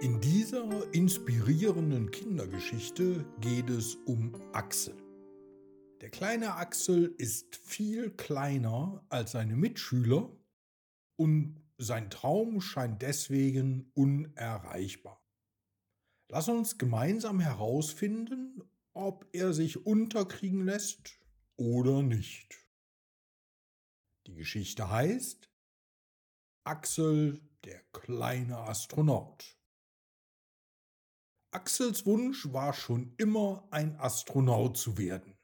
In dieser inspirierenden Kindergeschichte geht es um Axel. Der kleine Axel ist viel kleiner als seine Mitschüler und sein Traum scheint deswegen unerreichbar. Lass uns gemeinsam herausfinden, ob er sich unterkriegen lässt oder nicht. Die Geschichte heißt Axel, der kleine Astronaut. Axels Wunsch war schon immer ein Astronaut zu werden.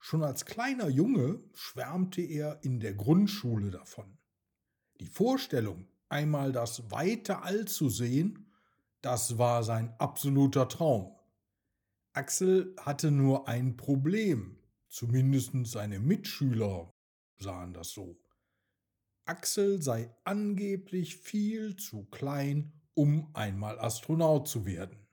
Schon als kleiner Junge schwärmte er in der Grundschule davon. Die Vorstellung, einmal das weite All zu sehen, das war sein absoluter Traum. Axel hatte nur ein Problem, zumindest seine Mitschüler sahen das so. Axel sei angeblich viel zu klein, um einmal Astronaut zu werden.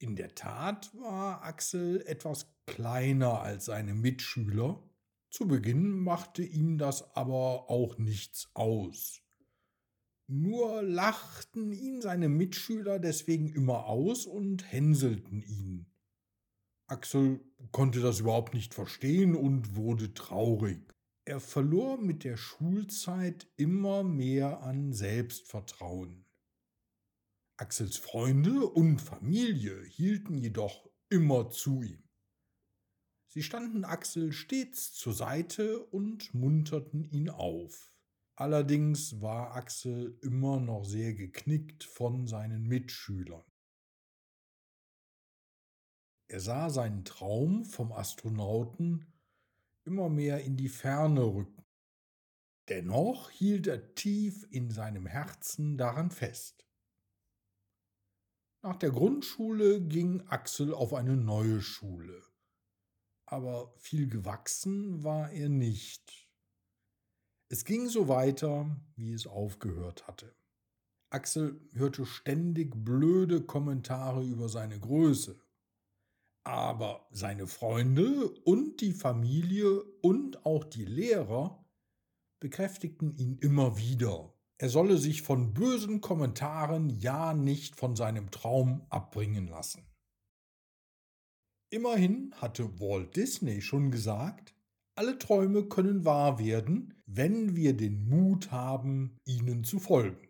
In der Tat war Axel etwas kleiner als seine Mitschüler. Zu Beginn machte ihm das aber auch nichts aus. Nur lachten ihn seine Mitschüler deswegen immer aus und hänselten ihn. Axel konnte das überhaupt nicht verstehen und wurde traurig. Er verlor mit der Schulzeit immer mehr an Selbstvertrauen. Axels Freunde und Familie hielten jedoch immer zu ihm. Sie standen Axel stets zur Seite und munterten ihn auf. Allerdings war Axel immer noch sehr geknickt von seinen Mitschülern. Er sah seinen Traum vom Astronauten immer mehr in die Ferne rücken. Dennoch hielt er tief in seinem Herzen daran fest. Nach der Grundschule ging Axel auf eine neue Schule. Aber viel gewachsen war er nicht. Es ging so weiter, wie es aufgehört hatte. Axel hörte ständig blöde Kommentare über seine Größe. Aber seine Freunde und die Familie und auch die Lehrer bekräftigten ihn immer wieder er solle sich von bösen Kommentaren ja nicht von seinem Traum abbringen lassen. Immerhin hatte Walt Disney schon gesagt, alle Träume können wahr werden, wenn wir den Mut haben, ihnen zu folgen.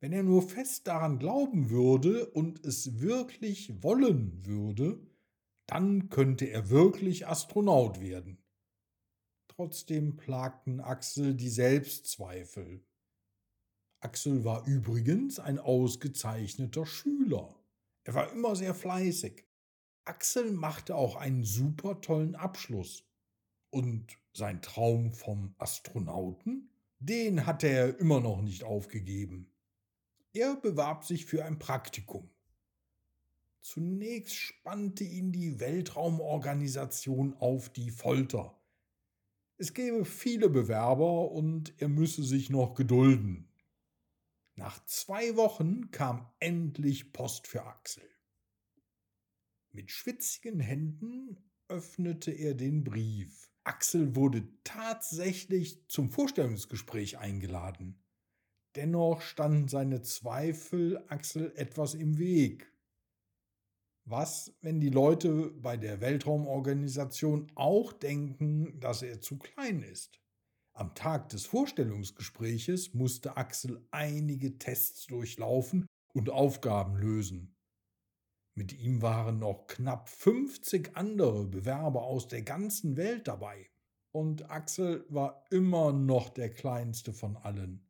Wenn er nur fest daran glauben würde und es wirklich wollen würde, dann könnte er wirklich Astronaut werden. Trotzdem plagten Axel die Selbstzweifel. Axel war übrigens ein ausgezeichneter Schüler. Er war immer sehr fleißig. Axel machte auch einen super tollen Abschluss. Und sein Traum vom Astronauten, den hatte er immer noch nicht aufgegeben. Er bewarb sich für ein Praktikum. Zunächst spannte ihn die Weltraumorganisation auf die Folter. Es gäbe viele Bewerber und er müsse sich noch gedulden. Nach zwei Wochen kam endlich Post für Axel. Mit schwitzigen Händen öffnete er den Brief. Axel wurde tatsächlich zum Vorstellungsgespräch eingeladen. Dennoch standen seine Zweifel Axel etwas im Weg. Was, wenn die Leute bei der Weltraumorganisation auch denken, dass er zu klein ist? Am Tag des Vorstellungsgespräches musste Axel einige Tests durchlaufen und Aufgaben lösen. Mit ihm waren noch knapp 50 andere Bewerber aus der ganzen Welt dabei. Und Axel war immer noch der kleinste von allen.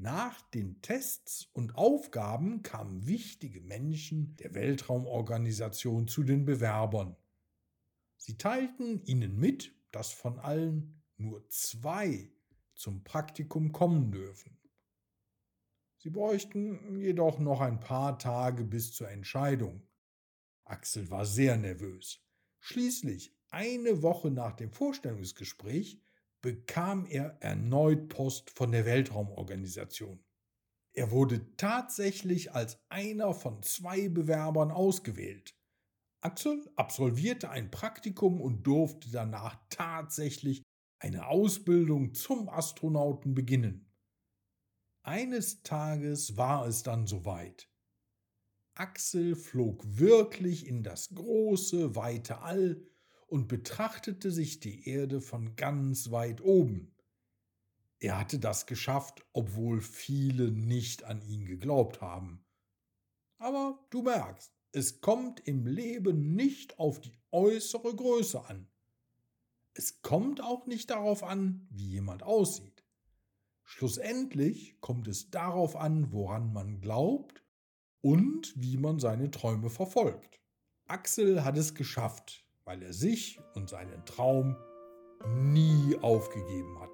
Nach den Tests und Aufgaben kamen wichtige Menschen der Weltraumorganisation zu den Bewerbern. Sie teilten ihnen mit, dass von allen nur zwei zum Praktikum kommen dürfen. Sie bräuchten jedoch noch ein paar Tage bis zur Entscheidung. Axel war sehr nervös. Schließlich, eine Woche nach dem Vorstellungsgespräch, bekam er erneut Post von der Weltraumorganisation. Er wurde tatsächlich als einer von zwei Bewerbern ausgewählt. Axel absolvierte ein Praktikum und durfte danach tatsächlich eine Ausbildung zum Astronauten beginnen. eines Tages war es dann soweit. Axel flog wirklich in das große, weite All und betrachtete sich die Erde von ganz weit oben. Er hatte das geschafft, obwohl viele nicht an ihn geglaubt haben. Aber du merkst, es kommt im Leben nicht auf die äußere Größe an. Es kommt auch nicht darauf an, wie jemand aussieht. Schlussendlich kommt es darauf an, woran man glaubt und wie man seine Träume verfolgt. Axel hat es geschafft, weil er sich und seinen Traum nie aufgegeben hat.